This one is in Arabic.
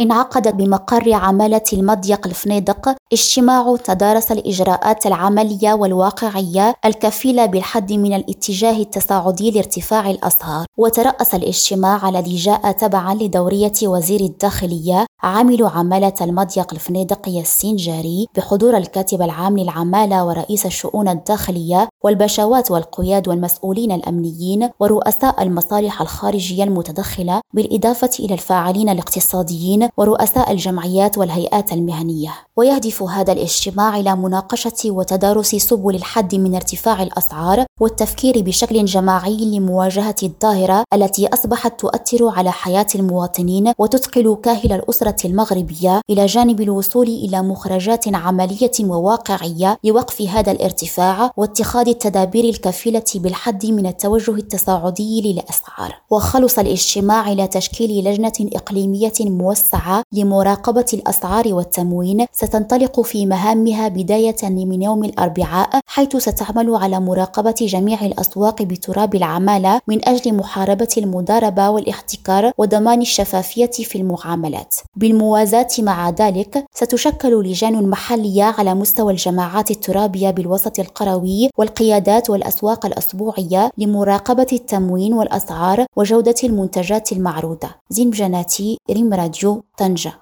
انعقد بمقر عمالة المضيق الفنيدق اجتماع تدارس الإجراءات العملية والواقعية الكفيلة بالحد من الاتجاه التصاعدي لارتفاع الأسعار وترأس الاجتماع على لجاء تبعا لدورية وزير الداخلية عامل عمالة المضيق الفنيدق ياسين جاري بحضور الكاتب العام للعمالة ورئيس الشؤون الداخلية والبشوات والقياد والمسؤولين الأمنيين ورؤساء المصالح الخارجية المتدخلة بالإضافة إلى الفاعلين الاقتصاديين ورؤساء الجمعيات والهيئات المهنية. ويهدف هذا الاجتماع إلى مناقشة وتدارس سبل الحد من ارتفاع الأسعار والتفكير بشكل جماعي لمواجهة الظاهرة التي أصبحت تؤثر على حياة المواطنين وتثقل كاهل الأسرة المغربية إلى جانب الوصول إلى مخرجات عملية وواقعية لوقف هذا الارتفاع واتخاذ التدابير الكفيلة بالحد من التوجه التصاعدي للأسعار. وخلص الاجتماع إلى تشكيل لجنة إقليمية موسعة لمراقبة الأسعار والتموين ستنطلق في مهامها بداية من يوم الأربعاء حيث ستعمل على مراقبة جميع الأسواق بتراب العمالة من أجل محاربة المضاربة والاحتكار وضمان الشفافية في المعاملات. بالموازاة مع ذلك ستشكل لجان محلية على مستوى الجماعات الترابية بالوسط القروي والقيادات والأسواق الأسبوعية لمراقبة التموين والأسعار وجودة المنتجات المعروضة. زين بجناتي ريم راديو طنجة.